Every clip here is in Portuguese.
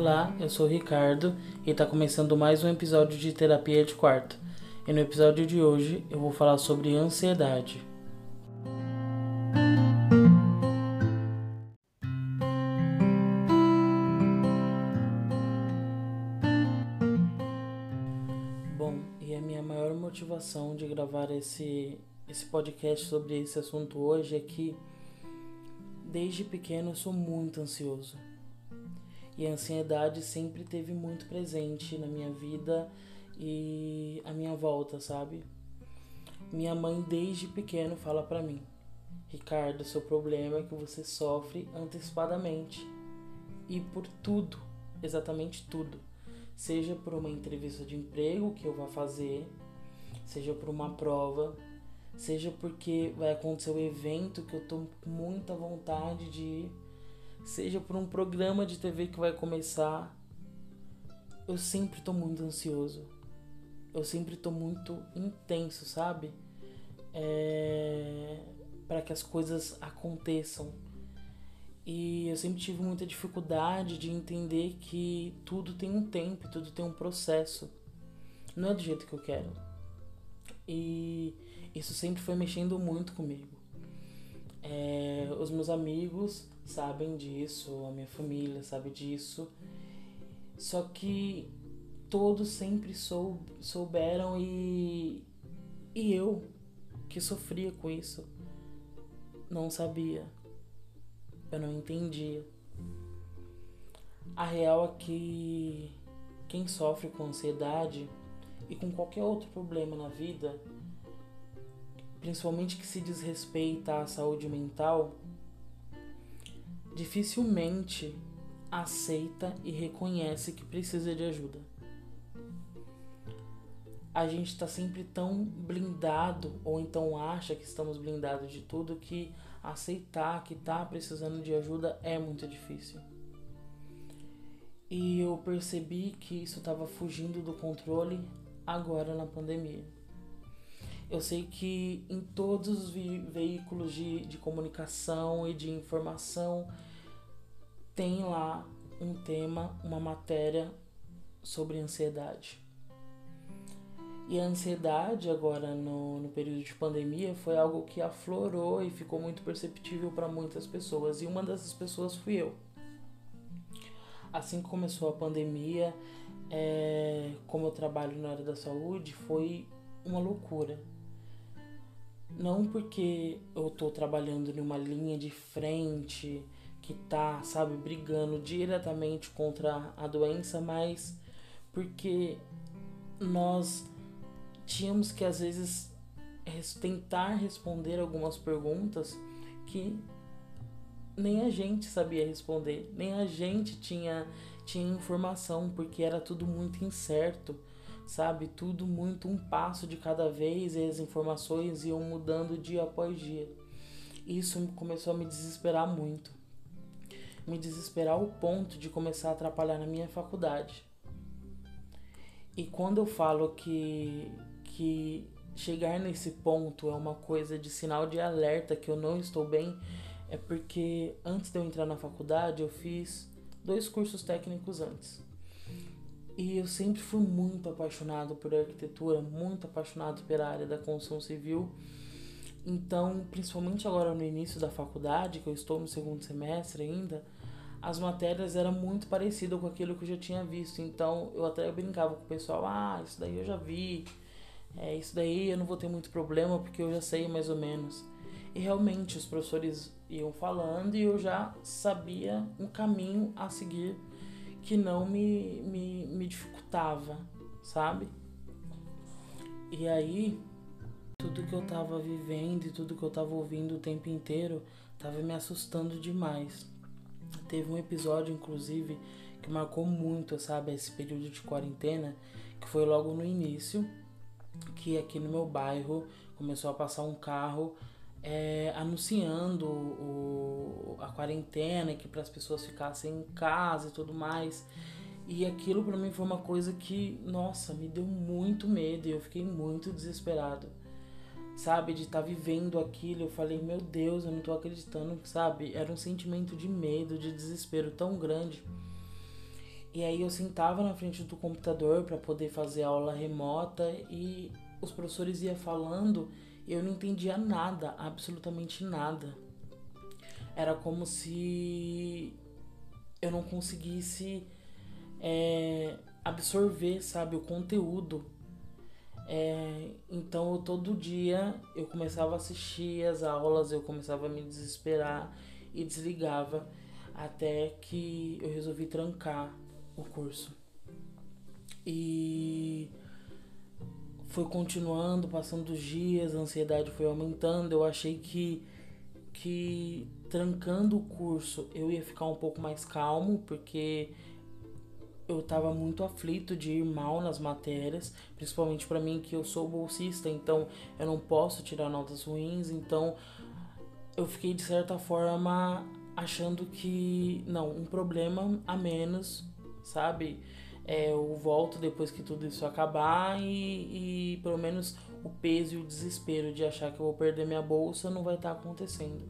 Olá, eu sou o Ricardo e está começando mais um episódio de Terapia de Quarto. E no episódio de hoje eu vou falar sobre ansiedade. Bom, e a minha maior motivação de gravar esse, esse podcast sobre esse assunto hoje é que desde pequeno eu sou muito ansioso. E a ansiedade sempre teve muito presente na minha vida e à minha volta, sabe? Minha mãe desde pequeno fala para mim: "Ricardo, seu problema é que você sofre antecipadamente e por tudo, exatamente tudo. Seja por uma entrevista de emprego que eu vá fazer, seja por uma prova, seja porque vai acontecer um evento que eu tô com muita vontade de ir, seja por um programa de TV que vai começar, eu sempre tô muito ansioso. Eu sempre tô muito intenso, sabe? É... para que as coisas aconteçam. E eu sempre tive muita dificuldade de entender que tudo tem um tempo, tudo tem um processo. Não é do jeito que eu quero. E isso sempre foi mexendo muito comigo. É, os meus amigos sabem disso, a minha família sabe disso. Só que todos sempre sou, souberam e, e eu, que sofria com isso, não sabia. Eu não entendia. A real é que quem sofre com ansiedade e com qualquer outro problema na vida, principalmente que se diz respeito à saúde mental, dificilmente aceita e reconhece que precisa de ajuda. A gente está sempre tão blindado, ou então acha que estamos blindados de tudo, que aceitar que está precisando de ajuda é muito difícil. E eu percebi que isso estava fugindo do controle agora na pandemia. Eu sei que em todos os veículos de, de comunicação e de informação tem lá um tema, uma matéria sobre ansiedade. E a ansiedade agora no, no período de pandemia foi algo que aflorou e ficou muito perceptível para muitas pessoas. E uma dessas pessoas fui eu. Assim que começou a pandemia, é, como eu trabalho na área da saúde, foi uma loucura. Não porque eu tô trabalhando numa linha de frente que tá, sabe, brigando diretamente contra a doença, mas porque nós tínhamos que às vezes tentar responder algumas perguntas que nem a gente sabia responder, nem a gente tinha tinha informação, porque era tudo muito incerto, sabe? Tudo muito um passo de cada vez e as informações iam mudando dia após dia. Isso começou a me desesperar muito. Me desesperar ao ponto de começar a atrapalhar na minha faculdade. E quando eu falo que que chegar nesse ponto é uma coisa de sinal de alerta que eu não estou bem, é porque antes de eu entrar na faculdade eu fiz dois cursos técnicos antes. E eu sempre fui muito apaixonado por arquitetura, muito apaixonado pela área da construção civil. Então, principalmente agora no início da faculdade, que eu estou no segundo semestre ainda, as matérias eram muito parecidas com aquilo que eu já tinha visto. Então, eu até brincava com o pessoal: ah, isso daí eu já vi, é, isso daí eu não vou ter muito problema porque eu já sei mais ou menos. E realmente os professores iam falando e eu já sabia um caminho a seguir que não me, me, me dificultava, sabe? E aí, tudo que eu tava vivendo e tudo que eu tava ouvindo o tempo inteiro tava me assustando demais. Teve um episódio, inclusive, que marcou muito, sabe, esse período de quarentena, que foi logo no início, que aqui no meu bairro começou a passar um carro é, anunciando o, a quarentena, que para as pessoas ficassem em casa e tudo mais. E aquilo para mim foi uma coisa que, nossa, me deu muito medo e eu fiquei muito desesperado. Sabe, de estar tá vivendo aquilo, eu falei, meu Deus, eu não tô acreditando, sabe? Era um sentimento de medo, de desespero tão grande. E aí eu sentava na frente do computador para poder fazer aula remota e os professores iam falando e eu não entendia nada, absolutamente nada. Era como se eu não conseguisse é, absorver, sabe, o conteúdo. É, então eu, todo dia eu começava a assistir as aulas, eu começava a me desesperar e desligava até que eu resolvi trancar o curso. E foi continuando, passando os dias, a ansiedade foi aumentando. Eu achei que que trancando o curso eu ia ficar um pouco mais calmo, porque eu estava muito aflito de ir mal nas matérias, principalmente para mim que eu sou bolsista, então eu não posso tirar notas ruins, então eu fiquei de certa forma achando que não, um problema a menos, sabe? É, eu volto depois que tudo isso acabar e, e pelo menos o peso e o desespero de achar que eu vou perder minha bolsa não vai estar tá acontecendo.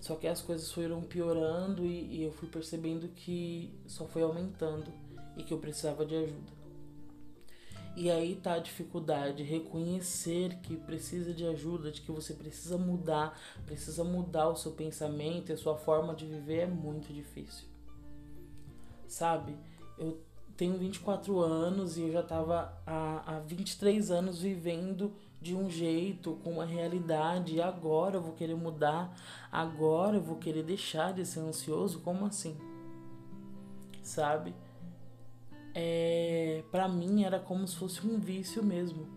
Só que as coisas foram piorando e, e eu fui percebendo que só foi aumentando e que eu precisava de ajuda. E aí tá a dificuldade, reconhecer que precisa de ajuda, de que você precisa mudar, precisa mudar o seu pensamento e a sua forma de viver é muito difícil. Sabe? Eu tenho 24 anos e eu já estava há, há 23 anos vivendo de um jeito, com uma realidade, e agora eu vou querer mudar, agora eu vou querer deixar de ser ansioso, como assim? Sabe? É, para mim era como se fosse um vício mesmo,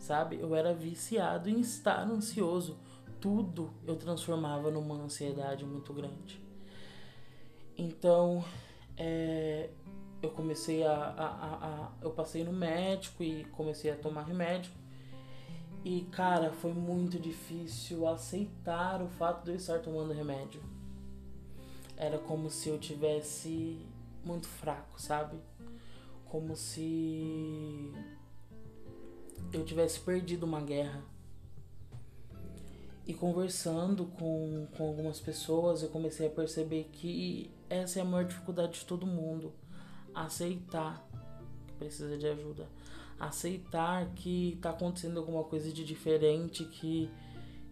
sabe? Eu era viciado em estar ansioso. Tudo eu transformava numa ansiedade muito grande. Então, é, eu comecei a, a, a, a, Eu passei no médico e comecei a tomar remédio. E, cara, foi muito difícil aceitar o fato de eu estar tomando remédio. Era como se eu tivesse muito fraco, sabe? Como se eu tivesse perdido uma guerra. E conversando com, com algumas pessoas, eu comecei a perceber que essa é a maior dificuldade de todo mundo aceitar que precisa de ajuda, aceitar que está acontecendo alguma coisa de diferente que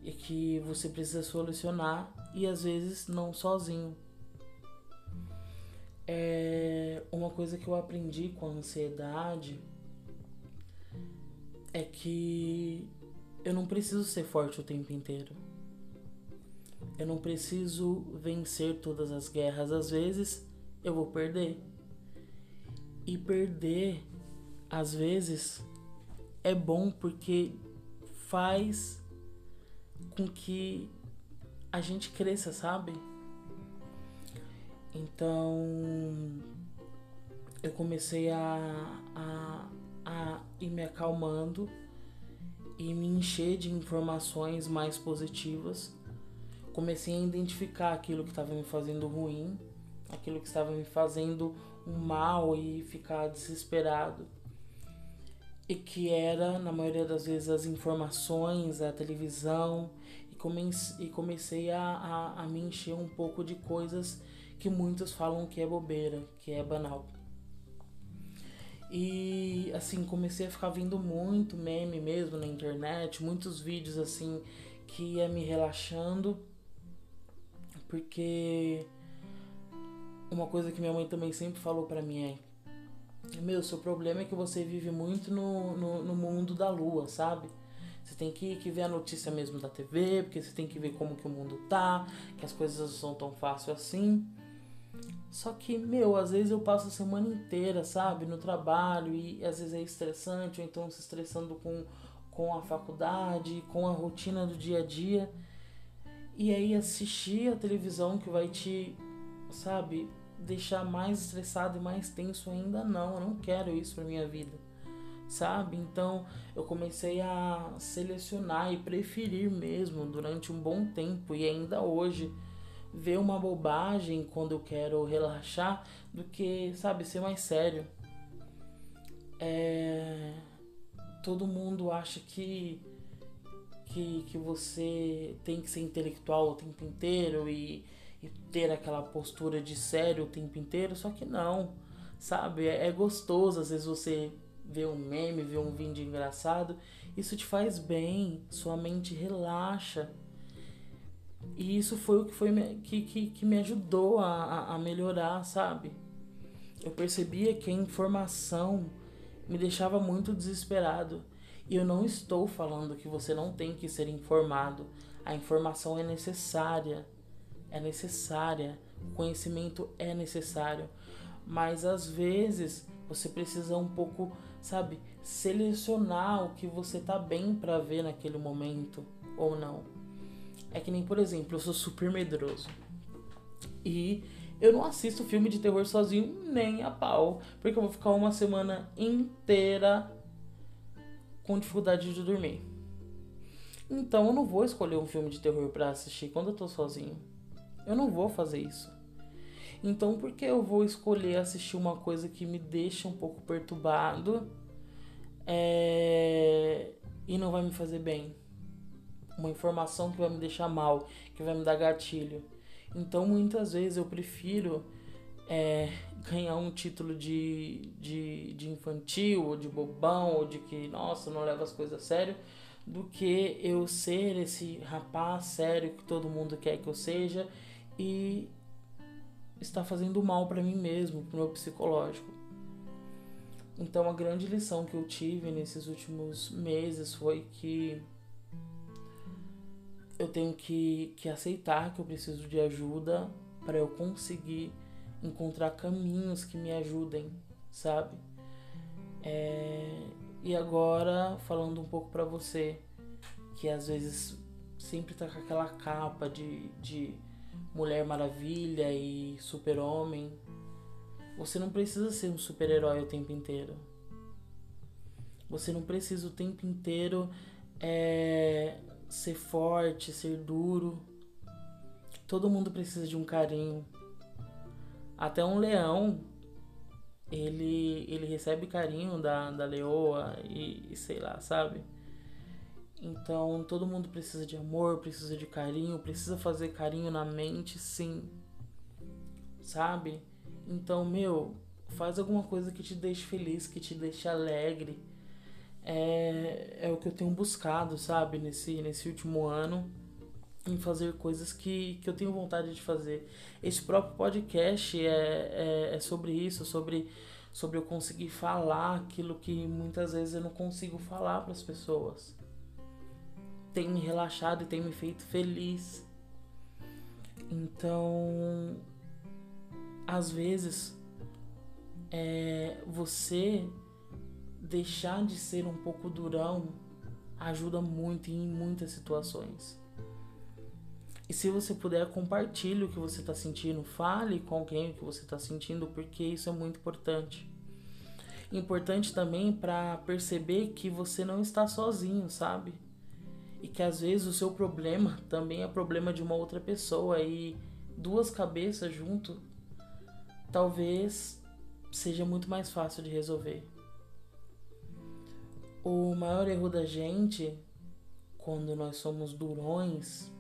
e que você precisa solucionar e às vezes não sozinho. É uma coisa que eu aprendi com a ansiedade é que eu não preciso ser forte o tempo inteiro. Eu não preciso vencer todas as guerras. Às vezes eu vou perder. E perder, às vezes, é bom porque faz com que a gente cresça, sabe? Então eu comecei a, a, a ir me acalmando e me encher de informações mais positivas. Comecei a identificar aquilo que estava me fazendo ruim, aquilo que estava me fazendo um mal e ficar desesperado. E que era, na maioria das vezes, as informações, a televisão, e comecei, e comecei a, a, a me encher um pouco de coisas que muitos falam que é bobeira, que é banal. E assim, comecei a ficar vendo muito meme mesmo na internet, muitos vídeos assim que ia me relaxando, porque uma coisa que minha mãe também sempre falou para mim é: Meu, seu problema é que você vive muito no, no, no mundo da lua, sabe? Você tem que, que ver a notícia mesmo da TV, porque você tem que ver como que o mundo tá, que as coisas não são tão fáceis assim. Só que, meu, às vezes eu passo a semana inteira, sabe, no trabalho e às vezes é estressante, ou então se estressando com, com a faculdade, com a rotina do dia a dia. E aí assistir a televisão que vai te, sabe, deixar mais estressado e mais tenso ainda não, eu não quero isso para minha vida. Sabe? Então eu comecei a selecionar e preferir mesmo durante um bom tempo e ainda hoje ver uma bobagem quando eu quero relaxar do que, sabe, ser mais sério. É... Todo mundo acha que, que, que você tem que ser intelectual o tempo inteiro e e ter aquela postura de sério o tempo inteiro, só que não. sabe? É, é gostoso, às vezes você vê um meme, vê um vídeo engraçado, isso te faz bem, sua mente relaxa. E isso foi o que, foi, que, que, que me ajudou a, a melhorar, sabe? Eu percebia que a informação me deixava muito desesperado. E eu não estou falando que você não tem que ser informado. A informação é necessária. É necessária. O conhecimento é necessário. Mas às vezes você precisa um pouco, sabe, selecionar o que você tá bem para ver naquele momento ou não. É que nem, por exemplo, eu sou super medroso. E eu não assisto filme de terror sozinho nem a pau, porque eu vou ficar uma semana inteira com dificuldade de dormir. Então eu não vou escolher um filme de terror para assistir quando eu tô sozinho. Eu não vou fazer isso. Então por que eu vou escolher assistir uma coisa que me deixa um pouco perturbado é... e não vai me fazer bem? Uma informação que vai me deixar mal, que vai me dar gatilho. Então muitas vezes eu prefiro é, ganhar um título de, de, de infantil, ou de bobão, ou de que, nossa, não leva as coisas a sério, do que eu ser esse rapaz sério que todo mundo quer que eu seja e estar fazendo mal para mim mesmo, pro meu psicológico. Então a grande lição que eu tive nesses últimos meses foi que eu tenho que, que aceitar que eu preciso de ajuda para eu conseguir encontrar caminhos que me ajudem, sabe? É, e agora, falando um pouco para você, que às vezes sempre tá com aquela capa de, de Mulher Maravilha e Super-Homem, você não precisa ser um super-herói o tempo inteiro. Você não precisa o tempo inteiro é, ser forte, ser duro. Todo mundo precisa de um carinho. Até um leão, ele, ele recebe carinho da, da leoa e, e sei lá, sabe? Então todo mundo precisa de amor, precisa de carinho, precisa fazer carinho na mente, sim. Sabe? Então, meu, faz alguma coisa que te deixe feliz, que te deixe alegre é, é o que eu tenho buscado, sabe, nesse, nesse último ano, em fazer coisas que, que eu tenho vontade de fazer. Esse próprio podcast é, é, é sobre isso, sobre, sobre eu conseguir falar aquilo que muitas vezes eu não consigo falar para as pessoas. Tem me relaxado e tem me feito feliz. Então, às vezes, é, você deixar de ser um pouco durão ajuda muito em muitas situações. E se você puder, compartilhe o que você está sentindo, fale com alguém o que você está sentindo, porque isso é muito importante. Importante também para perceber que você não está sozinho, sabe? E que às vezes o seu problema também é problema de uma outra pessoa e duas cabeças junto talvez seja muito mais fácil de resolver. O maior erro da gente, quando nós somos durões,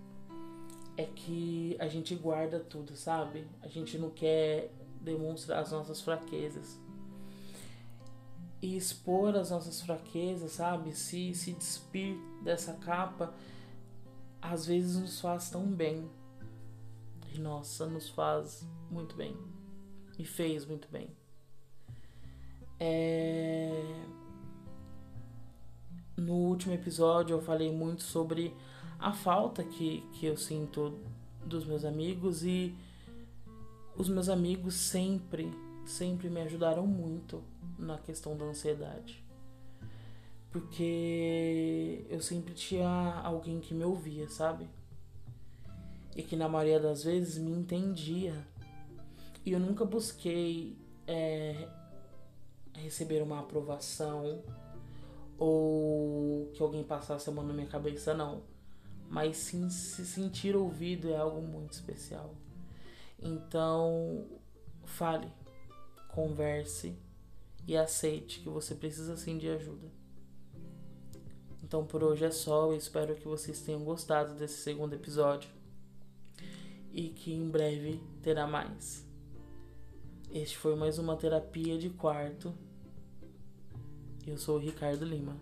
é que a gente guarda tudo, sabe? A gente não quer demonstrar as nossas fraquezas. E expor as nossas fraquezas, sabe? Se, se despir dessa capa, às vezes nos faz tão bem. E nossa, nos faz muito bem. Me fez muito bem. É no último episódio eu falei muito sobre a falta que, que eu sinto dos meus amigos e os meus amigos sempre, sempre me ajudaram muito na questão da ansiedade. Porque eu sempre tinha alguém que me ouvia, sabe? E que na maioria das vezes me entendia. E eu nunca busquei é, receber uma aprovação ou que alguém passasse a mão na minha cabeça, não. Mas sim se sentir ouvido é algo muito especial. Então, fale, converse e aceite que você precisa sim de ajuda. Então por hoje é só, eu espero que vocês tenham gostado desse segundo episódio e que em breve terá mais. Este foi mais uma terapia de quarto. Eu sou o Ricardo Lima.